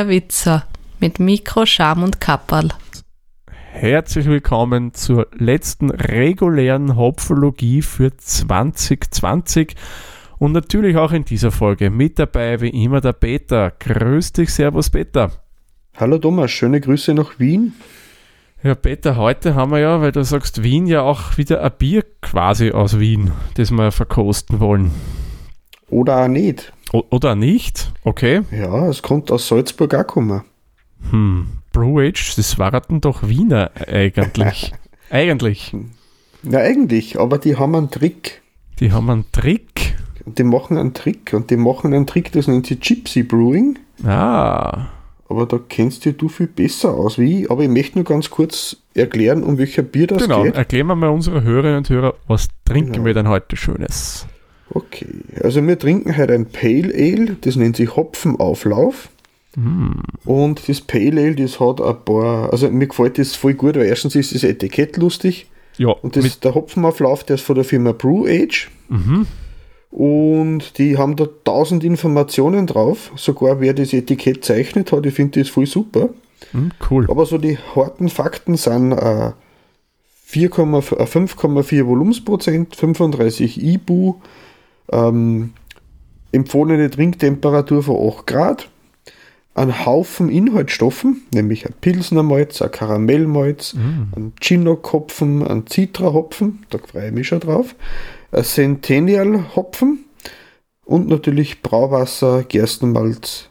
Der Witzer mit Mikro, Scham und Kapperl. Herzlich willkommen zur letzten regulären Hopfologie für 2020 und natürlich auch in dieser Folge mit dabei wie immer der Peter. Grüß dich, Servus Peter. Hallo Thomas, schöne Grüße nach Wien. Ja, Peter, heute haben wir ja, weil du sagst Wien, ja auch wieder ein Bier quasi aus Wien, das wir verkosten wollen. Oder auch nicht. O oder nicht? Okay. Ja, es kommt aus Salzburg auch kommen. Hm, Brew Age, das waren doch Wiener eigentlich. eigentlich. Ja, eigentlich, aber die haben einen Trick. Die haben einen Trick? Die machen einen Trick und die machen einen Trick, das nennt sich Gypsy Brewing. Ah. Aber da kennst du viel besser aus wie ich. Aber ich möchte nur ganz kurz erklären, um welcher Bier das genau. geht. Genau, erklären wir mal unsere Hörerinnen und Hörer, was trinken genau. wir denn heute Schönes? Okay, also wir trinken heute ein Pale Ale, das nennt sich Hopfenauflauf. Mm. Und das Pale Ale, das hat ein paar, also mir gefällt das voll gut, weil erstens ist das Etikett lustig. Ja. Und das, der Hopfenauflauf, der ist von der Firma Brew Age. Mhm. Und die haben da tausend Informationen drauf, sogar wer das Etikett zeichnet hat, ich finde das voll super. Mhm, cool. Aber so die harten Fakten sind äh, 5,4 Volumensprozent, 35 IBU, ähm, empfohlene Trinktemperatur von 8 Grad, ein Haufen Inhaltsstoffen, nämlich ein Pilsnermalz, ein Karamellmalz, mm. ein Chinook-Hopfen, ein Citra-Hopfen, da freue ich mich schon drauf, ein Centennial-Hopfen und natürlich Brauwasser, Gerstenmalz,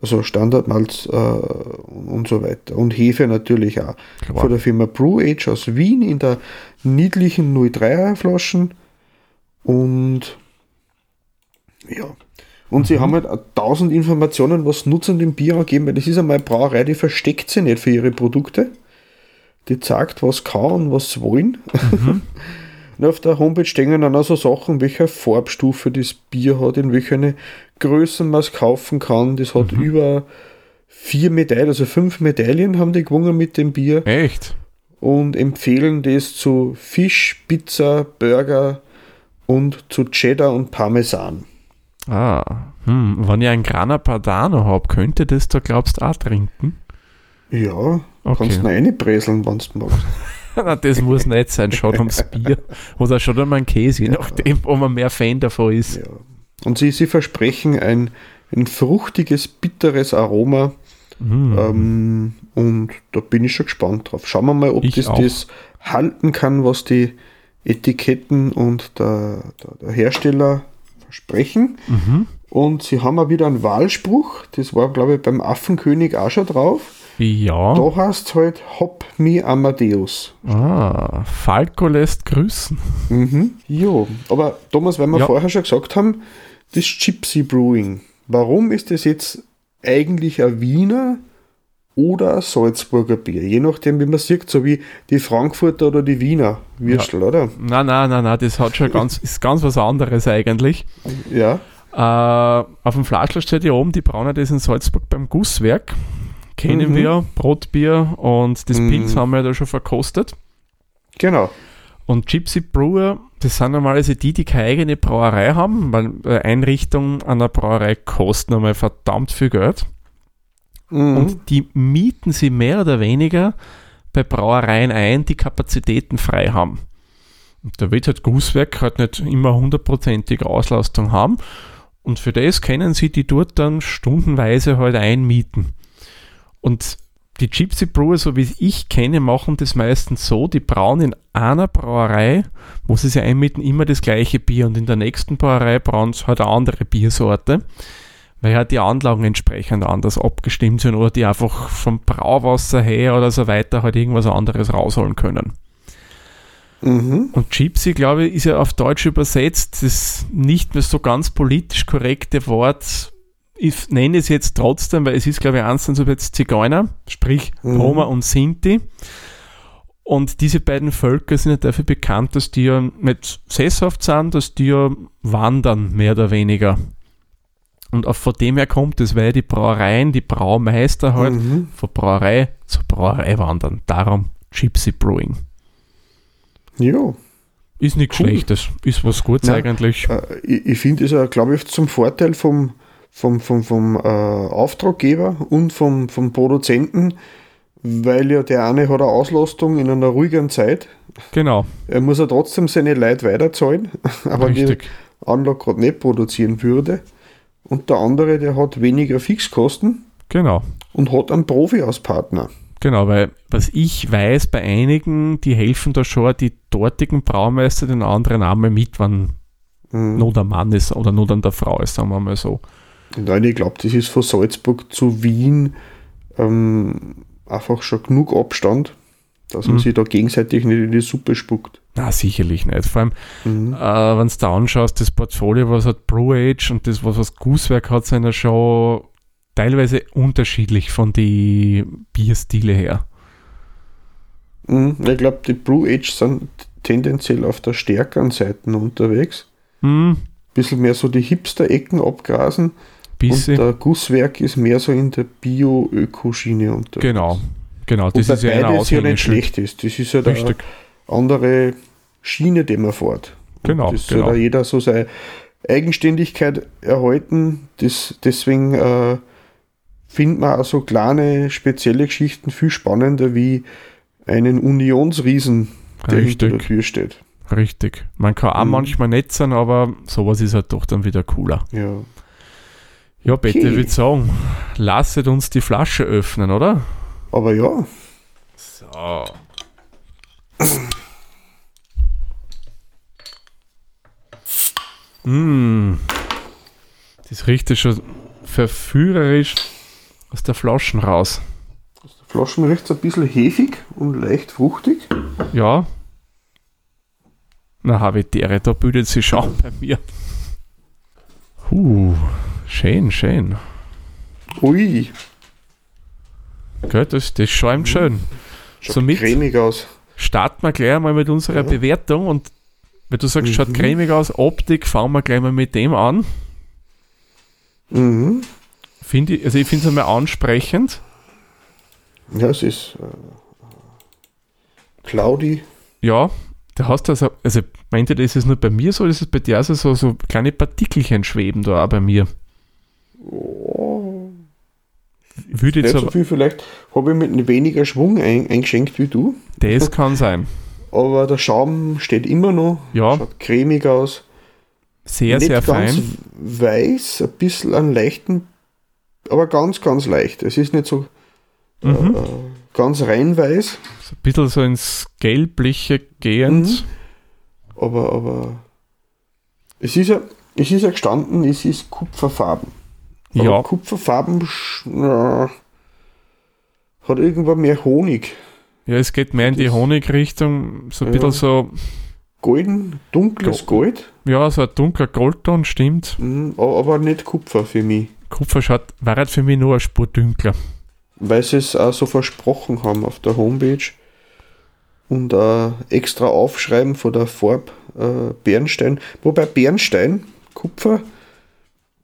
also Standardmalz äh, und so weiter. Und Hefe natürlich auch. Klar. Von der Firma Brew Age aus Wien in der niedlichen 03er Flaschen und ja. Und Mhm. sie haben halt tausend Informationen, was Nutzen dem Bier angeben, weil das ist einmal eine Brauerei, die versteckt sie nicht für ihre Produkte. Die zeigt, was kann und was sie wollen. Mhm. und auf der Homepage stehen dann auch so Sachen, welche Farbstufe das Bier hat, in welche Größen man es kaufen kann. Das hat Mhm. über vier Medaillen, also fünf Medaillen haben die gewonnen mit dem Bier Echt? und empfehlen das zu Fisch, Pizza, Burger und zu Cheddar und Parmesan. Ah. Hm. Wenn ich einen Grana Padano habe, könnte das da, glaubst du, auch trinken? Ja, Okay. kannst du reinbreseln, wenn du magst. Na, das muss nicht sein, schaut ums Bier. Oder schaut um einen Käse, je nachdem, ob man mehr Fan davon ist. Ja. Und sie, sie versprechen ein, ein fruchtiges, bitteres Aroma. Mm. Ähm, und da bin ich schon gespannt drauf. Schauen wir mal, ob Ich das auch. das halten kann, was die Etiketten und der, der, Hersteller versprechen. Mhm. Und sie haben auch wieder einen Wahlspruch. Das war, glaube ich, beim Affenkönig auch schon drauf. Ja. Da heißt es halt Hop me Amadeus. Ah, Falco lässt grüßen. Mhm. Jo, aber Thomas, weil wir Ja. vorher schon gesagt haben, das Gypsy Brewing, warum ist das jetzt eigentlich ein Wiener oder Salzburger Bier? Je nachdem, wie man sieht, so wie die Frankfurter oder die Wiener Würstel, oder? Nein, nein, nein, nein, das hat schon ganz, ist ganz was anderes eigentlich. Ja. Äh, auf dem Flaschel steht hier oben, die brauen das in Salzburg beim Gusswerk. Kennen Mhm. wir, Brotbier und das Mhm. Pilz haben wir ja da schon verkostet. Genau. Und Gypsy Brewer, das sind normalerweise die, die keine eigene Brauerei haben, weil äh, Einrichtung einer Brauerei kostet nochmal verdammt viel Geld. Mhm. Und die mieten sie mehr oder weniger bei Brauereien ein, die Kapazitäten frei haben. Und da wird halt Gusswerk halt nicht immer hundertprozentige Auslastung haben. Und für das können sie die dort dann stundenweise halt einmieten. Und die Gypsy Brewer, so wie ich kenne, machen das meistens so, die brauen in einer Brauerei, wo sie sich einmieten, immer das gleiche Bier und in der nächsten Brauerei brauen sie halt eine andere Biersorte, weil halt die Anlagen entsprechend anders abgestimmt sind oder die einfach vom Brauwasser her oder so weiter halt irgendwas anderes rausholen können. Mhm. Und Gypsy, glaube ich, ist ja auf Deutsch übersetzt das nicht mehr so ganz politisch korrekte Wort. Ich nenne es jetzt trotzdem, weil es ist, glaube ich, eins so jetzt Zigeuner, sprich Mhm. Roma und Sinti. Und diese beiden Völker sind ja dafür bekannt, dass die ja nicht sesshaft sind, dass die ja wandern, mehr oder weniger. Und auch von dem her kommt es, weil die Brauereien, die Braumeister halt Mhm. von Brauerei zu Brauerei wandern. Darum Gypsy Brewing. Ja. Ist nichts Cool. Schlechtes, ist was Gutes Nein. eigentlich. Äh, ich ich finde es, ja, glaube ich, zum Vorteil vom, vom, vom, vom äh, Auftraggeber und vom, vom Produzenten, weil ja der eine hat eine Auslastung in einer ruhigen Zeit. Genau, Er muss ja trotzdem seine Leute weiterzahlen, aber die richtig. Anlage gerade nicht produzieren würde. Und der andere, der hat weniger Fixkosten Genau. und hat einen Profi als Partner. Genau, weil was ich weiß, bei einigen, die helfen da schon die dortigen Braumeister den anderen einmal mit, wenn Mhm. nur der Mann ist oder nur dann der Frau ist, sagen wir mal so. Nein, ich glaube, das ist von Salzburg zu Wien ähm, einfach schon genug Abstand, dass man Mhm. sich da gegenseitig nicht in die Suppe spuckt. Na, sicherlich nicht. Vor allem, Mhm. äh, wenn du da anschaust, das Portfolio, was hat Brew Age und das, was das Gusswerk hat, sind ja schon teilweise unterschiedlich von den Bierstile her. Mhm. Ich glaube, die Blue Age sind tendenziell auf der stärkeren Seite unterwegs. Hm, Bisschen mehr so die Hipster-Ecken abgrasen. Und bisschen. der Gusswerk ist mehr so in der Bio-Öko-Schiene unterwegs. Genau. Genau, das ist ja ein beides ja nicht schlecht ist. Das ist ja eine Richtig. andere Schiene, die man fährt. Genau, Das genau. soll ja jeder so seine Eigenständigkeit erhalten. Das, deswegen äh, findet man auch so kleine, spezielle Geschichten viel spannender wie einen Unionsriesen, der hinter der Richtig, Tür steht. richtig. Man kann auch Mhm. manchmal nett sein, aber sowas ist halt doch dann wieder cooler. Ja. Ja, bitte, Okay. ich würde sagen, lasset uns die Flasche öffnen, oder? Aber ja, So. mm. Das riecht ja schon verführerisch aus der Flaschen raus. Flaschen riecht ein bisschen hefig und leicht fruchtig. Ja. Na, Habitäre, da bildet sich schon bei mir. Uh, schön, schön. Ui, Gell, das, das schäumt schön. schaut Somit- cremig aus. starten wir gleich mal mit unserer Ja. Bewertung und wenn du sagst, schaut Mhm. cremig aus, Optik, fangen wir gleich mal mit dem an. Mhm. Find ich, also ich finde es einmal ansprechend. Ja, es ist äh, cloudy. Ja, da hast du also, also meint ihr, ist es nur bei mir so, oder ist es bei dir also so, so kleine Partikelchen schweben da auch bei mir? Oh, Würde nicht so viel, vielleicht habe ich mit weniger Schwung ein, eingeschenkt wie du, das kann sein. aber der Schaum steht immer noch, Ja, schaut cremig aus. sehr, Nicht sehr ganz fein. weiß, ein bisschen einen leichten, aber ganz, ganz leicht. Es ist nicht so Mhm. äh, ganz rein weiß, So ein bisschen so ins Gelbliche gehend. Mhm. aber, aber es ist ja, es ist ja gestanden, es ist Kupferfarben. Aber Ja, Kupferfarben na, hat irgendwann mehr Honig. ja, es geht mehr in die Honigrichtung, so ein Ja. bisschen so, Golden, dunkles Gold, ja, so ein dunkler Goldton, stimmt. mhm, aber nicht Kupfer für mich. Kupfer schaut, war halt für mich nur eine Spur dünkler. Weil sie es auch so versprochen haben auf der Homepage. Und äh, extra aufschreiben von der Farbe äh, Bernstein. Wobei Bernstein, Kupfer,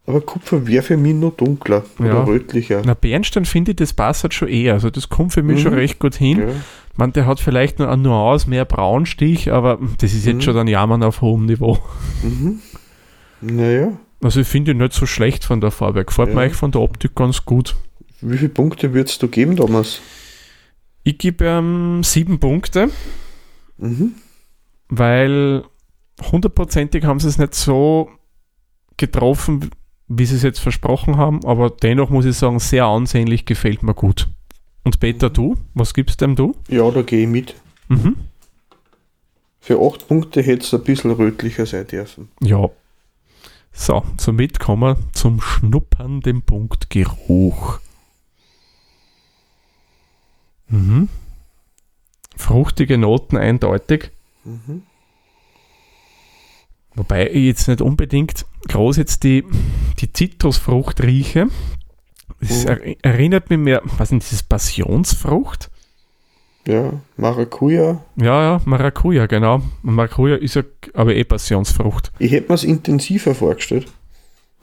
aber Kupfer wäre für mich nur dunkler oder Ja. rötlicher. Na, Bernstein finde ich, das passt halt schon eher. Also das kommt für mich Mhm. schon recht gut hin. Ja. Man, der hat vielleicht nur eine Nuance mehr Braunstich, aber das ist jetzt Mhm. schon dann Jammern auf hohem Niveau. Mhm. Naja, Also ich finde ihn nicht so schlecht von der Farbe. Gefällt Ja. mir eigentlich von der Optik ganz gut. wie viele Punkte würdest du geben, Thomas? Ich gebe ihm sieben Punkte, Mhm. weil hundertprozentig haben sie es nicht so getroffen, wie sie es jetzt versprochen haben, aber dennoch muss ich sagen, sehr ansehnlich gefällt mir gut. Und Peter, Mhm. du? Was gibst dem du? Ja, da gehe ich mit. Mhm. Für 8 Punkte hätte es ein bisschen rötlicher sein dürfen. Ja. So, somit kommen wir zum Schnuppern, dem Punkt Geruch. Mhm. Fruchtige Noten eindeutig. Mhm. Wobei ich jetzt nicht unbedingt groß jetzt die, die Zitrusfrucht rieche. Es Mhm. er, erinnert mich mehr, was ist dieses Passionsfrucht? Ja, Maracuja. Ja, ja, Maracuja, genau. Maracuja ist ja aber eh Passionsfrucht. Ich hätte mir es intensiver vorgestellt.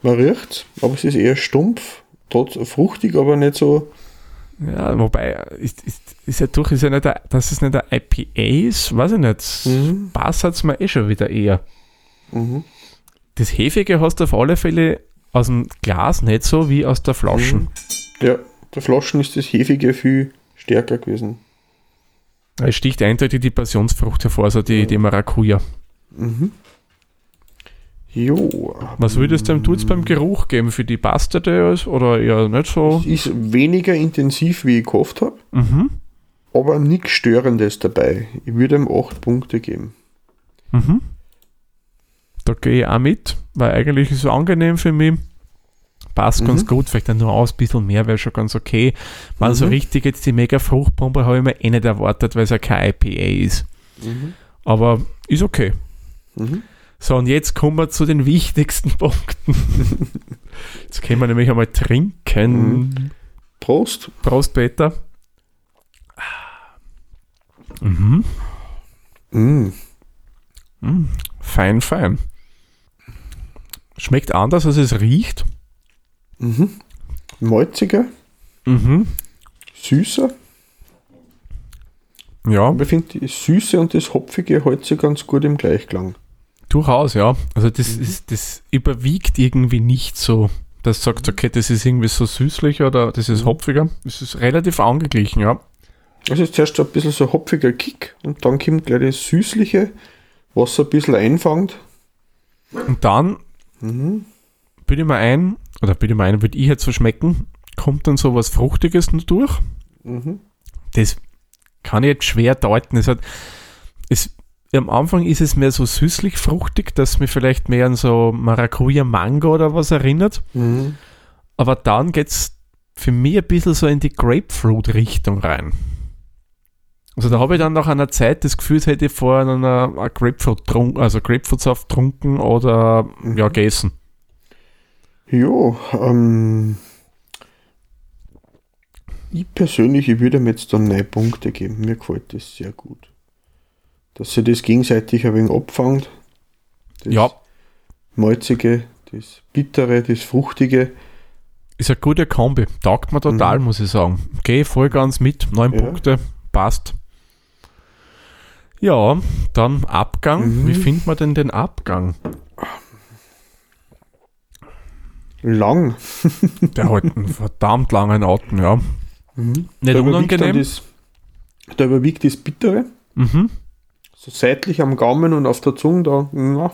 Man riecht aber es ist eher stumpf, trotz fruchtig, aber nicht so. Ja, wobei, ist, ist, ist ja durch, ist ja nicht, ein, dass es nicht ein IPA ist, weiß ich nicht. Mhm. Passt hat's mir eh schon wieder eher. Mhm. Das Hefige hast du auf alle Fälle aus dem Glas nicht so wie aus der Flasche. Mhm. Ja, der Flaschen ist das Hefige viel stärker gewesen. Es sticht eindeutig die Passionsfrucht hervor, also die, die Maracuja. Mhm. Jo. Was würdest du dem Tut's beim Geruch geben? Für die ist oder eher nicht so? Ist weniger intensiv, wie ich gehofft habe, Mhm. aber nichts Störendes dabei. Ich würde ihm 8 Punkte geben. Mhm. Da gehe ich auch mit, weil eigentlich ist es angenehm für mich. Passt ganz Mhm. gut, vielleicht dann nur aus, ein bisschen mehr wäre schon ganz okay. So Mhm. richtig jetzt die mega Fruchtbombe habe ich mir eh nicht erwartet, weil es ja kein IPA ist. Mhm. Aber ist okay. Mhm. So, und jetzt kommen wir zu den wichtigsten Punkten. jetzt können wir nämlich einmal trinken. Prost. Prost, Peter. Mhm. Mm. Mm. Fein, fein. Schmeckt anders, als es riecht. Mhm. Malziger, Mhm. süßer. Ja, ich finde die Süße und das Hopfige hält sich ganz gut im Gleichklang. durchaus, ja. Also das, Mhm. ist, das überwiegt irgendwie nicht so. Das sagt, okay, das ist irgendwie so süßlich oder das ist Mhm. hopfiger. Es ist relativ angeglichen, ja. Also ist zuerst so ein bisschen so ein hopfiger Kick und dann kommt gleich das Süßliche, was ein bisschen einfängt. Und dann Mhm. bilde ich mir ein, oder bilde ich mir ein, würde ich jetzt so schmecken, kommt dann so was Fruchtiges noch durch. Mhm. Das kann ich jetzt schwer deuten. Es hat, es, am Anfang ist es mehr so süßlich-fruchtig, dass mich vielleicht mehr an so Maracuja-Mango oder was erinnert. Mhm. Aber dann geht es für mich ein bisschen so in die Grapefruit-Richtung rein. Also da habe ich dann nach einer Zeit das Gefühl, hätte ich vorher einer Grapefruit trunken, also Grapefruitsaft trunken oder Mhm. ja, gegessen. Ja, ähm, ich persönlich, ich würde ihm jetzt dann neun Punkte geben. Mir gefällt das sehr gut. Dass sie das gegenseitig ein wenig abfangt. Das Ja, Malzige, das Bittere, das Fruchtige. ist eine gute Kombi. Taugt mir total, Mhm. muss ich sagen. Gehe voll ganz mit. Neun Ja. Punkte, passt. Ja, dann Abgang. Mhm. Wie findet man denn den Abgang? Lang. Der hat einen verdammt langen Atem, ja. Nicht Da unangenehm. Das, da überwiegt das Bittere. Mhm. So seitlich am Gaumen und auf der Zunge, da, na,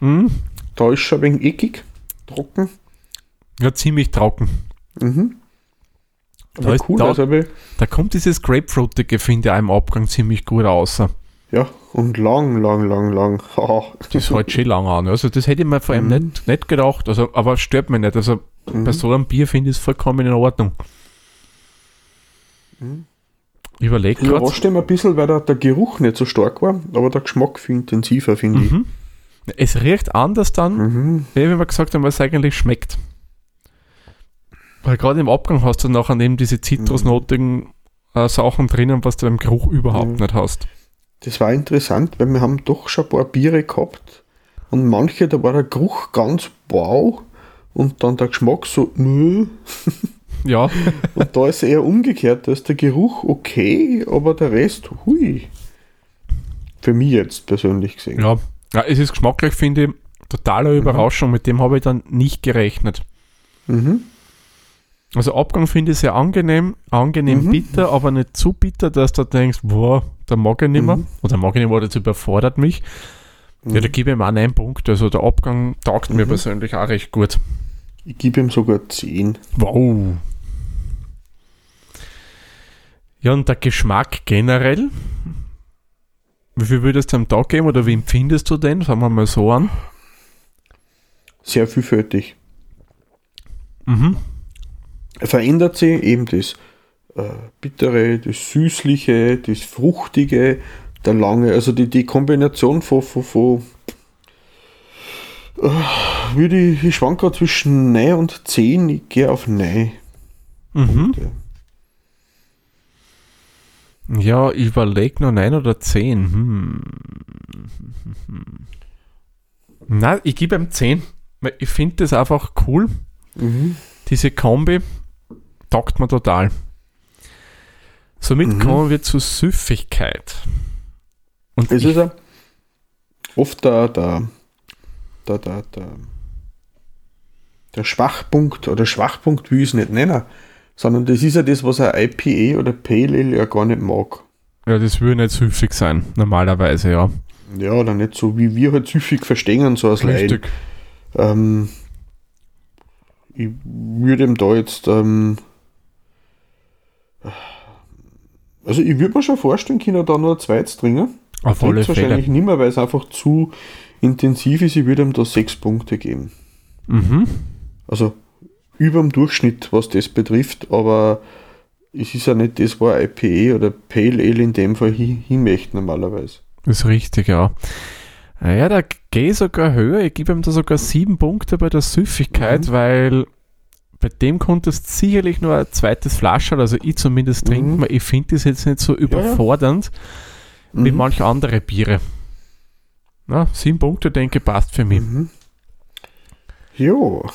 Mhm. da ist schon ein wenig eckig, trocken. Ja, ziemlich trocken. Mhm. Da ist- cool, da- also Da kommt dieses Grapefruitige, finde ich, auch im Abgang ziemlich gut raus. Ja, und lang, lang, lang, lang. Haha. Das hält schon lang an. Also das hätte ich mir vor allem Mhm. nicht, nicht gedacht, also, aber es stört mich nicht. Also Mhm. bei so einem Bier finde ich es vollkommen in Ordnung. Mhm. Ich überlege gerade. Überrascht mich ein bisschen, weil der, der Geruch nicht so stark war, aber der Geschmack viel intensiver, finde ich. Mhm. Es riecht anders dann, Mhm. wie wir gesagt haben, was es eigentlich schmeckt. Weil gerade im Abgang hast du nachher eben diese zitrusnotigen äh, Sachen drinnen, was du beim Geruch überhaupt Mhm. nicht hast. Das war interessant, weil wir haben doch schon ein paar Biere gehabt und manche, da war der Geruch ganz wow und dann der Geschmack so nö. Ja, Und da ist eher umgekehrt, da ist der Geruch okay, aber der Rest, hui. Für mich jetzt persönlich gesehen. ja. ja es ist geschmacklich, finde ich, totale Überraschung. Mit dem habe ich dann nicht gerechnet. Mhm. Also Abgang finde ich sehr angenehm, angenehm Mhm. bitter, aber nicht zu bitter, dass du denkst, boah, da mag ich nicht mehr. Mhm. Oder mag ich nicht mehr, das überfordert mich. Ja, da gebe ich ihm auch einen Punkt. Also der Abgang taugt mir Mhm. persönlich auch recht gut. Ich gebe ihm sogar 10. Wow. Ja, und der Geschmack generell? Wie viel würdest du am Tag geben oder wie empfindest du den? Fangen wir mal so an. Sehr vielfältig. Mhm. Er verändert sich eben das äh, Bittere, das Süßliche, das Fruchtige, der Lange, also die, die Kombination von, von, von äh, würde ich, ich schwank gerade zwischen 9 und 10, ich gehe auf 9. Mhm. Punkte. Ja, ich überlege noch 9 oder 10. Hm. Nein, ich gebe ihm 10. Weil ich finde das einfach cool. Mhm. Diese Kombi taugt mir total. Somit Mhm. kommen wir zur Süffigkeit. Und Es ist ja oft der, der, der, der, der, Schwachpunkt oder Schwachpunkt will ich es nicht nennen, sondern das ist ja das, was ein IPA oder Pale Ale ja gar nicht mag. Ja, das würde nicht süffig sein, normalerweise, ja. Ja, oder nicht so, wie wir halt süffig verstehen, so als Leid. Ähm, ich würde ihm da jetzt, ähm, also ich würde mir schon vorstellen können, da nur ein zweites dringen. Auf alle Trinkt's wahrscheinlich Fälle. nicht mehr, weil es einfach zu intensiv ist. Ich würde ihm da sechs Punkte geben. Mhm. Also über dem Durchschnitt, was das betrifft, aber es ist ja nicht das, wo ein IPA oder Pale Ale in dem Fall hin, möchte normalerweise. Das ist richtig, ja. Naja, da gehe ich sogar höher. Ich gebe ihm da sogar sieben Punkte bei der Süffigkeit, Mhm. weil bei dem konntest du sicherlich nur ein zweites Flasche, also ich zumindest Mhm. trinken, weil ich finde das jetzt nicht so überfordernd wie Mhm. manche andere Biere. Na, sieben Punkte, denke passt für mich. Mhm. Jo.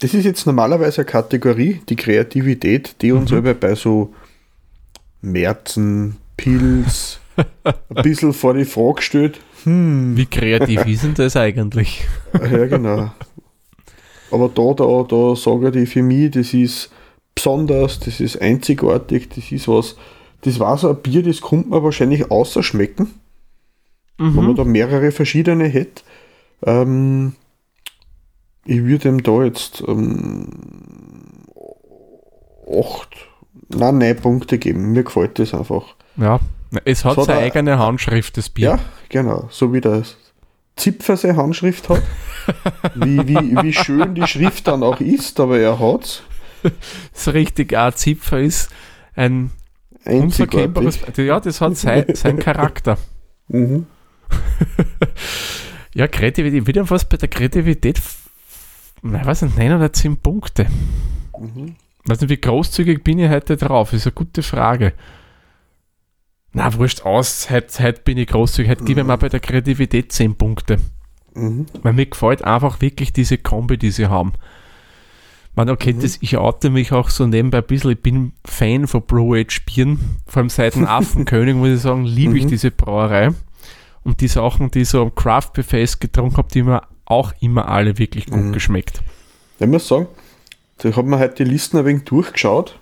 Das ist jetzt normalerweise eine Kategorie, die Kreativität, die uns Mhm. aber bei so Märzen, Pilz ein bisschen vor die Frage stellt. Hm, Wie kreativ ist denn das eigentlich? ja genau. Aber da, da, da sage ich für mich, das ist besonders, das ist einzigartig, das ist was, das war so ein Bier, das kommt man wahrscheinlich außer schmecken. wenn man Mhm. da mehrere verschiedene hätte. Ähm, ich würde ihm da jetzt ähm, acht, nein, neun Punkte geben. Mir gefällt das einfach. Ja, es hat So seine da- eigene Handschrift, das Bier. Ja, genau. So wie der Zipfer seine Handschrift hat. wie, wie, wie schön die Schrift dann auch ist, aber er hat's. Das richtig ein Zipfer ist ein unverkennbares. Ja, das hat sein, sein Charakter. Mhm. Ja, Kreativität, wieder was bei der Kreativität, ich weiß nicht, 9 oder 10 Punkte. Mhm. weiß nicht, wie großzügig bin ich heute drauf? Ist eine gute Frage. Na, wurscht aus, heute, heute bin ich großzügig, heute gebe ich mir bei der Kreativität 10 Punkte. Mhm. Weil mir gefällt einfach wirklich diese Kombi, die sie haben. Man, okay, das, ich oute mich auch so nebenbei ein bisschen, ich bin Fan von Blue Age Bieren, vor allem seit dem Affenkönig, muss ich sagen, liebe ich Mhm. diese Brauerei. Und die Sachen, die ich so am Craft Beer Fest getrunken habe, die mir auch immer alle wirklich gut Mhm. geschmeckt. Ich muss sagen, da haben wir heute die Listen ein wenig durchgeschaut.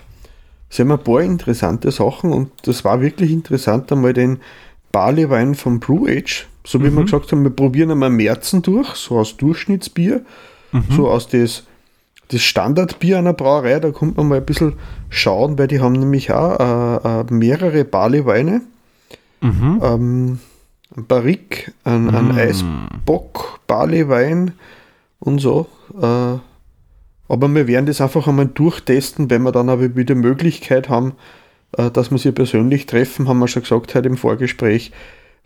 Es haben ein paar interessante Sachen und das war wirklich interessant, einmal den Barleywein vom Brew Age, so wie wir Mhm. gesagt haben, wir probieren einmal Märzen durch, so aus Durchschnittsbier, Mhm. so aus das, das Standardbier einer Brauerei, da kommt man mal ein bisschen schauen, weil die haben nämlich auch äh, äh, mehrere Barleyweine, Mhm. ähm, ein Barrique, ein, ein Mm. Eisbock, Barleywein und so. Äh, aber wir werden das einfach einmal durchtesten, wenn wir dann aber wieder Möglichkeit haben, äh, dass wir sie persönlich treffen, haben wir schon gesagt heute im Vorgespräch,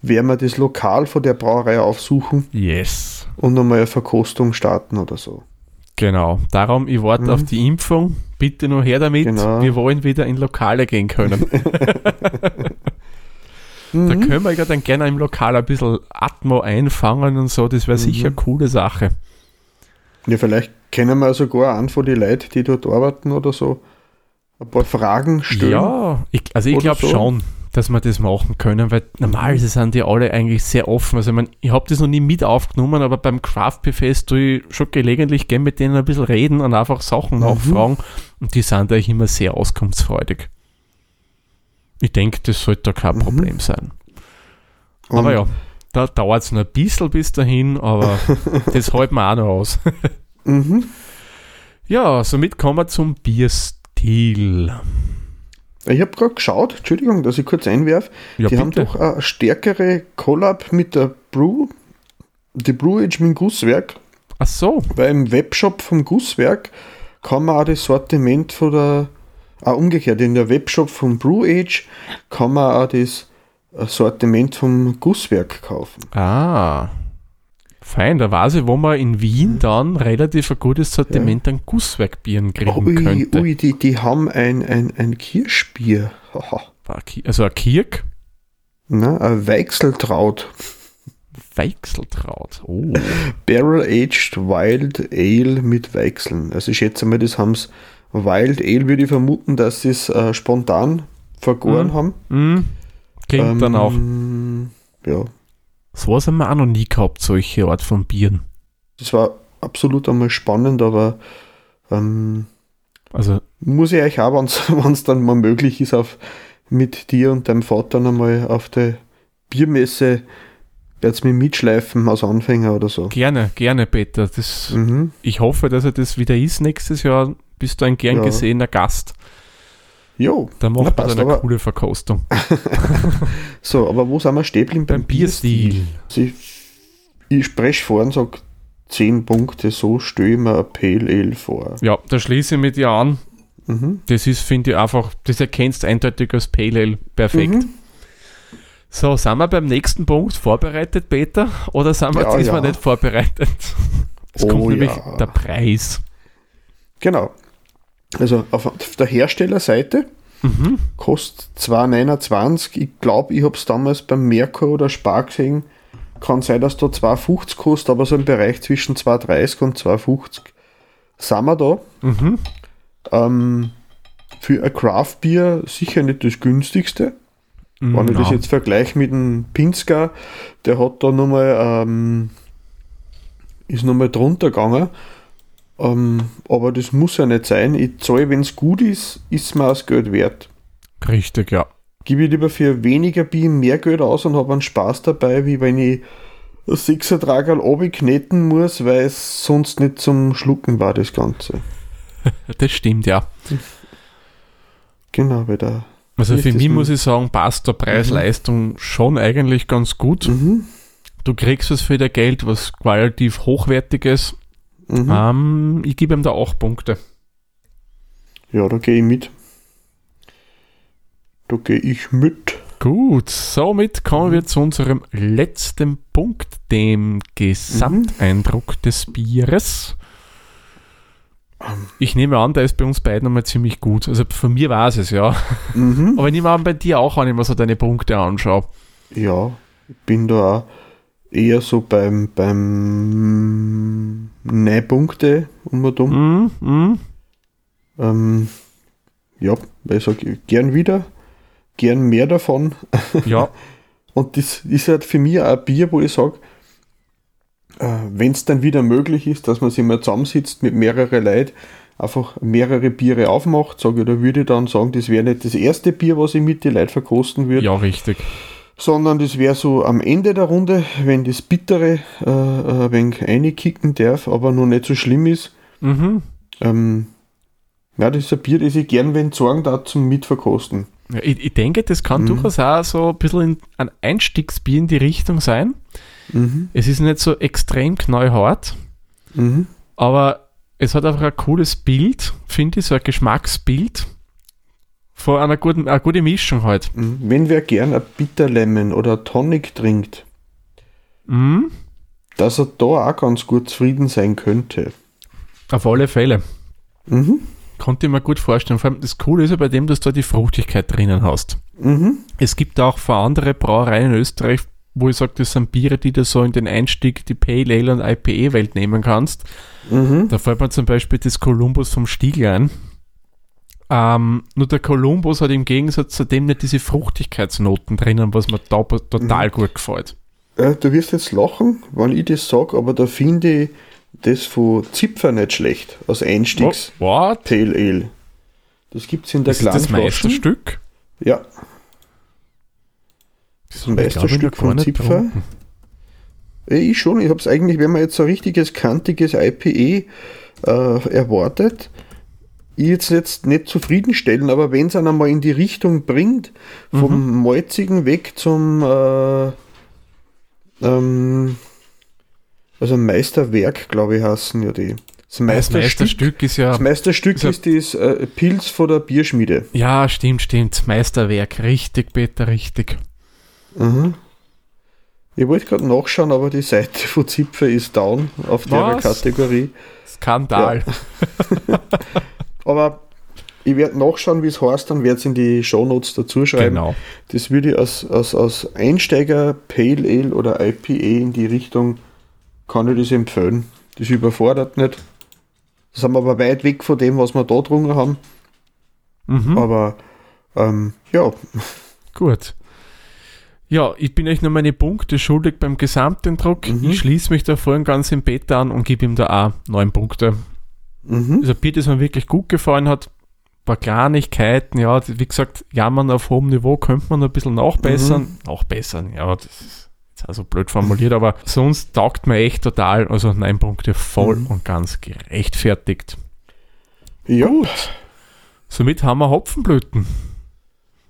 werden wir das Lokal von der Brauerei aufsuchen Yes. und nochmal eine Verkostung starten oder so. Genau. Darum, ich warte Mhm. auf die Impfung. Bitte nur her damit. Genau. Wir wollen wieder in Lokale gehen können. Da Mhm. können wir ja dann gerne im Lokal ein bisschen Atmo einfangen und so. Das wäre sicher eine coole Sache. Ja, vielleicht kennen wir sogar einen von den Leuten, die dort arbeiten oder so, ein paar Fragen stellen. Ja, ich, also ich glaube so. schon, dass wir das machen können, weil normalerweise sind die alle eigentlich sehr offen. Also ich, mein, ich habe das noch nie mit aufgenommen, aber beim Craft Fest tue ich schon gelegentlich gerne mit denen ein bisschen reden und einfach Sachen Mhm. nachfragen und die sind eigentlich immer sehr auskunftsfreudig. Ich denke, das sollte da kein Mhm. Problem sein. Und Aber ja, da dauert es noch ein bisschen bis dahin, aber das halten wir auch noch aus. Mhm. Ja, somit kommen wir zum Bierstil. Ich habe gerade geschaut, Entschuldigung, dass ich kurz einwerfe, Ja, die haben bitte. doch eine stärkere Collab mit der Brew, die Brew Age mit dem Gusswerk, Ach so, weil im Webshop vom Gusswerk kann man auch das Sortiment von der, ah, umgekehrt, in der Webshop vom Brew Age kann man auch das Sortiment vom Gusswerk kaufen. Ah. Fein, da weiß ich, wo man in Wien dann relativ ein gutes Sortiment an Gusswerkbieren kriegen Ui, könnte. ui, die, die haben ein, ein, ein Kirschbier. Also ein Kirk, Na, ein Weichseltraut. Weichseltraut. Oh. Barrel-Aged Wild Ale mit Weichseln. Also ich schätze mal, das haben sie Wild Ale, würde ich vermuten, dass sie es äh, spontan vergoren Mhm. haben. Hm. Klingt dann auch. Ähm, Ja, So was haben wir auch noch nie gehabt, solche Art von Bieren. das war absolut einmal spannend, aber ähm, Also, muss ich euch auch, wenn es dann mal möglich ist, auf, mit dir und deinem Vater einmal auf der Biermesse jetzt mit mitschleifen als Anfänger oder so. gerne, gerne, Peter. Das, Mhm. Ich hoffe, dass er das wieder ist nächstes Jahr. Bist du ein gern Ja. gesehener Gast. Jo, Da macht man eine coole Verkostung. so, aber wo sind wir stehen geblieben? Beim Bierstil. Also ich, ich spreche vor und sage 10 Punkte, so stelle ich mir ein Pale Ale vor. Ja, da schließe ich mit dir an. Mhm. Das ist, finde ich, einfach, das erkennst du eindeutig als Pale Ale. Perfekt. Mhm. So, sind wir beim nächsten Punkt vorbereitet, Peter? Oder sind wir Ja, diesmal ja. nicht vorbereitet? Es Oh, kommt nämlich ja. der Preis. Genau. Also auf der Herstellerseite Mhm. kostet 2,29. Ich glaube, ich habe es damals beim Merkur oder Spar gesehen. Kann sein, dass da 2,50 kostet, aber so im Bereich zwischen 2,30 und 2,50 sind wir da. Mhm. Ähm, für ein Craft Beer sicher nicht das günstigste. Wenn ich das jetzt vergleiche mit dem Pinsker, der hat da nochmal, ähm, ist nochmal drunter gegangen. Ähm, aber das muss ja nicht sein. Ich zahle, wenn es gut ist, ist es mir das Geld wert. Richtig, ja. Gebe ich lieber für weniger Bier mehr Geld aus und habe einen Spaß dabei, wie wenn ich ein Sechsertragerl kneten muss, weil es sonst nicht zum Schlucken war, das Ganze. Das stimmt, ja. Genau, weil da. Also für mich muss ich sagen, passt der Preis-Leistung schon eigentlich ganz gut. Mhm. Du kriegst was für dein Geld, was qualitativ hochwertiges. Mhm. Ähm, ich gebe ihm da 8 Punkte. Ja, da gehe ich mit. Da gehe ich mit. Gut, somit kommen wir zu unserem letzten Punkt, dem Gesamteindruck des Bieres. Ich nehme an, der ist bei uns beiden einmal ziemlich gut. Also von mir war es es, ja. Mhm. Aber ich nehme an, bei dir auch, wenn ich mir so deine Punkte anschaue. Ja, ich bin da auch eher so beim, beim 9 Punkte um und um. Mhm, mhm. Ähm, ja, weil ich sage, gern wieder, gern mehr davon. Ja, Und das ist halt für mich auch ein Bier, wo ich sage, äh, wenn es dann wieder möglich ist, dass man sich mal zusammensitzt mit mehreren Leuten, einfach mehrere Biere aufmacht, sage ich, da würde ich dann sagen, das wäre nicht das erste Bier, was ich mit den Leuten verkosten würde, ja, richtig. Sondern das wäre so am Ende der Runde, wenn das Bittere äh, ein wenig reinkicken darf, aber noch nicht so schlimm ist. Mhm. Ähm, ja, das ist ein Bier, das ich gern wenn sagen darf zum Mitverkosten. Ja, ich, ich denke, das kann Mhm. durchaus auch so ein bisschen in, ein Einstiegsbier in die Richtung sein. Mhm. Es ist nicht so extrem knallhart, Mhm. aber es hat einfach ein cooles Bild, finde ich, so ein Geschmacksbild von einer guten, eine gute Mischung halt. Mhm. Wenn wer gern ein Bitterlemon oder ein Tonic trinkt, Mhm. dass er da auch ganz gut zufrieden sein könnte. Auf alle Fälle. Mhm. Konnte ich mir gut vorstellen. Vor allem das Coole ist ja bei dem, dass du da die Fruchtigkeit drinnen hast. Mhm. Es gibt auch für andere Brauereien in Österreich, wo ich sage, das sind Biere, die du so in den Einstieg, die Pale Ale und IPA-Welt nehmen kannst. Mhm. Da fällt mir zum Beispiel das Columbus vom Stiegel ein. Ähm, nur der Columbus hat im Gegensatz zu dem nicht diese Fruchtigkeitsnoten drinnen, was mir da total gut gefällt. Äh, du wirst jetzt lachen, wenn ich das sage, aber da finde ich das von Zipfer nicht schlecht, als Einstiegs What? Pale Ale. Das gibt es in der Das ist das Meisterstück? Ja, Das ein Meisterstück von Zipfer. Äh, Ich schon, ich habe es eigentlich, wenn man jetzt so ein richtiges, kantiges IPE äh, erwartet, jetzt, jetzt nicht zufriedenstellen, aber wenn es einen mal in die Richtung bringt, vom Malzigen weg zum äh, ähm, also Meisterwerk, glaube ich, heißen ja die. Das Das Meisterstück, Meisterstück ist ja. das Meisterstück Ist ja- ist das äh, Pilz von der Bierschmiede. Ja, stimmt, stimmt. Meisterwerk. Richtig, Peter, richtig. Mhm. Ich wollte gerade nachschauen, aber die Seite von Zipfer ist down auf der? Kategorie. Skandal. Aber ich werde nachschauen, wie es heißt, dann werde es in die Shownotes dazu schreiben. Genau. Das würde ich als, als, als Einsteiger Pale Ale oder IPA in die Richtung, kann ich das empfehlen. Das überfordert nicht. Das sind wir aber weit weg von dem, was wir da drunter haben. Mhm. Aber ähm, ja, Gut. Ja, ich bin euch nur meine Punkte schuldig beim Gesamteindruck. Mhm. Ich schließe mich da vorhin ganz im Bett an und gebe ihm da auch neun Punkte. Mhm. Also ein Bier, das mir wirklich gut gefallen hat. Ein paar Kleinigkeiten, ja, wie gesagt, jammern auf hohem Niveau könnte man ein bisschen nachbessern. Mhm. Nachbessern, ja, das ist jetzt also blöd formuliert, aber sonst taugt mir echt total. Also neun Punkte voll Mhm. und ganz gerechtfertigt. Ja. Somit haben wir Hopfenblüten.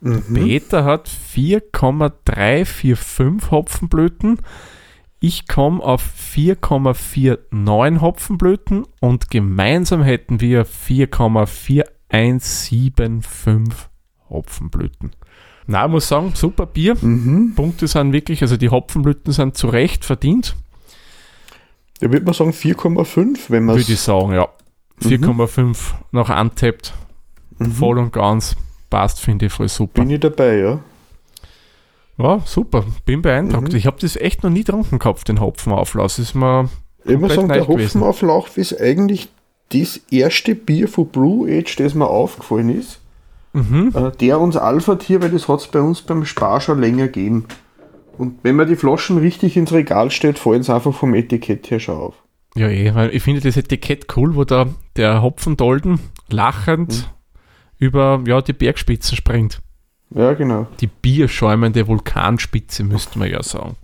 Mhm. Peter hat 4,345 Hopfenblüten. Ich komme auf 4,49 Hopfenblüten und gemeinsam hätten wir 4,4175 Hopfenblüten. Na, ich muss sagen, super Bier. Mhm. Punkte sind wirklich, also die Hopfenblüten sind zu Recht verdient, Da würde man sagen 4,5, wenn man würde ich sagen, ja. 4,5 nach Untapped, voll und ganz. Passt, finde ich voll super. Bin ich dabei, ja. Ja, super. Bin beeindruckt. Mhm. Ich habe das echt noch nie getrunken gehabt, den Hopfenauflass. Ist mir Ich muss sagen, der. Hopfenauflauf ist eigentlich das erste Bier von Blue Age, das mir aufgefallen ist. Mhm. Äh, der uns Alpha Tier, weil das hat es bei uns beim Spar schon länger gegeben. Und wenn man die Flaschen richtig ins Regal stellt, fallen sie einfach vom Etikett her schon auf. Ja, eh. weil Ich finde das Etikett cool, wo da der Hopfendolden lachend Mhm. über ja, die Bergspitzen springt. Ja, genau. Die bierschäumende Vulkanspitze, müsste man ja sagen.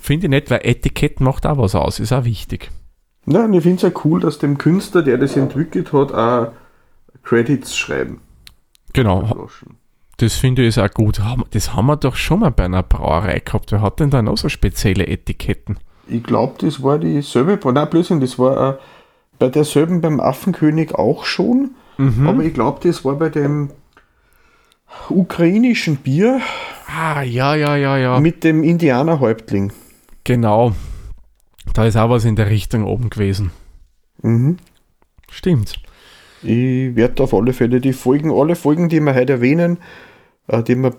Finde ich nicht, weil Etikett macht auch was aus, ist auch wichtig. Nein, ich finde es ja cool, dass dem Künstler, der das entwickelt hat, auch Credits schreiben. Genau, das finde ich ist auch gut. Das haben wir doch schon mal bei einer Brauerei gehabt. Wer hat denn da noch so spezielle Etiketten? Ich glaube, das war dieselbe, Bra- nein, Blödsinn, das war äh, bei derselben beim Affenkönig auch schon, Mhm. aber ich glaube, das war bei dem ukrainischen Bier Ah, ja, ja, ja, ja. mit dem Indianerhäuptling. Genau. Da ist auch was in der Richtung oben gewesen. Mhm. Stimmt. Ich werde auf alle Fälle die Folgen, alle Folgen, die wir heute erwähnen, äh, die wir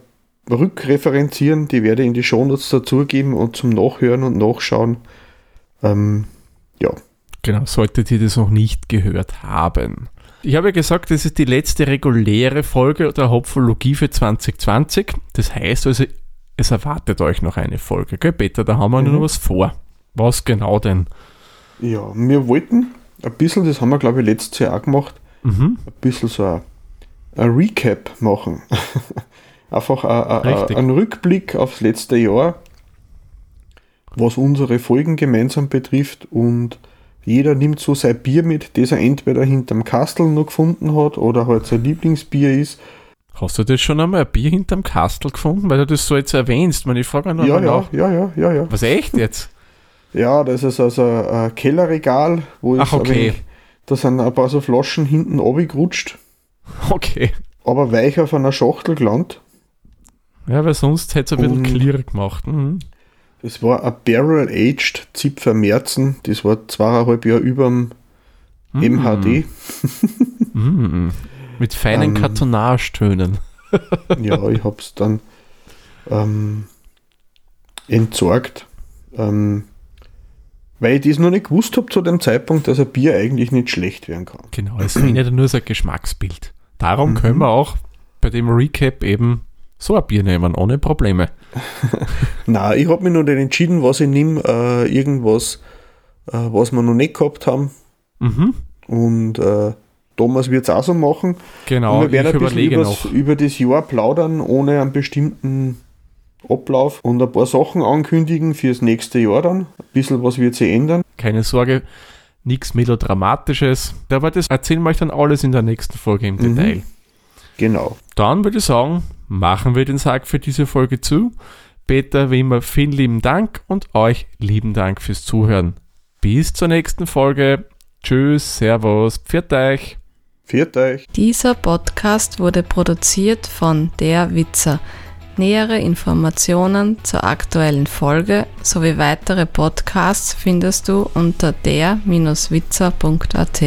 rückreferenzieren, die werde ich in die Shownotes dazugeben und zum Nachhören und Nachschauen. Ähm, ja, Genau, solltet ihr das noch nicht gehört haben. Ich habe ja gesagt, das ist die letzte reguläre Folge der Hopfologie für 2020. Das heißt also, es erwartet euch noch eine Folge. Gell, Peter, da haben wir nur Mhm. noch was vor. Was genau denn? ja, wir wollten ein bisschen, das haben wir glaube ich letztes Jahr auch gemacht, Mhm. ein bisschen so ein, ein Recap machen. Einfach ein Rückblick aufs letzte Jahr, was unsere Folgen gemeinsam betrifft und jeder nimmt so sein Bier mit, das er entweder hinterm Kastel noch gefunden hat oder halt sein Lieblingsbier ist. Hast du das schon einmal ein Bier hinterm Kastel gefunden? Weil du das so jetzt erwähnst. Meine, Ich frage noch Ja, mal ja, nach. ja, ja, ja, ja. Was echt jetzt? Ja, das ist also ein Kellerregal, wo Ach, okay. wenig- da sind ein paar so Flaschen hinten runtergerutscht, Okay. aber weich auf einer Schachtel gelandet. Ja, weil sonst hätte es ein bisschen clear gemacht. Mhm. Das war ein Barrel-Aged Zipfer Merzen. Das war zweieinhalb Jahre überm MHD. Mhm. Mit feinen Ähm. Kartonagetönen. Ja, ich hab's dann ähm, entsorgt. Ähm, weil ich das noch nicht gewusst habe zu dem Zeitpunkt, dass ein Bier eigentlich nicht schlecht werden kann. Genau, es ist nicht nur so ein Geschmacksbild. Darum Mhm. können wir auch bei dem Recap eben so ein Bier nehmen, ohne Probleme. Na, ich habe mich noch nicht entschieden, was ich nehme. Äh, irgendwas, äh, was wir noch nicht gehabt haben. Mhm. Und äh, Thomas wird es auch so machen. Genau, und wir werden ich ein bisschen überlege noch. über das Jahr plaudern, ohne einen bestimmten Ablauf und ein paar Sachen ankündigen fürs nächste Jahr dann. Ein bisschen was wird sich ändern. Keine Sorge, nichts Melodramatisches. Aber das erzählen wir euch dann alles in der nächsten Folge im Mhm. Detail. Genau. Dann würde ich sagen, machen wir den Sack für diese Folge zu. Peter, wie immer, vielen lieben Dank und euch lieben Dank fürs Zuhören. Bis zur nächsten Folge. Tschüss, Servus, pfiat euch. Viert euch. Dieser Podcast wurde produziert von Der Witzer. Nähere Informationen zur aktuellen Folge sowie weitere Podcasts findest du unter der-witzer.at.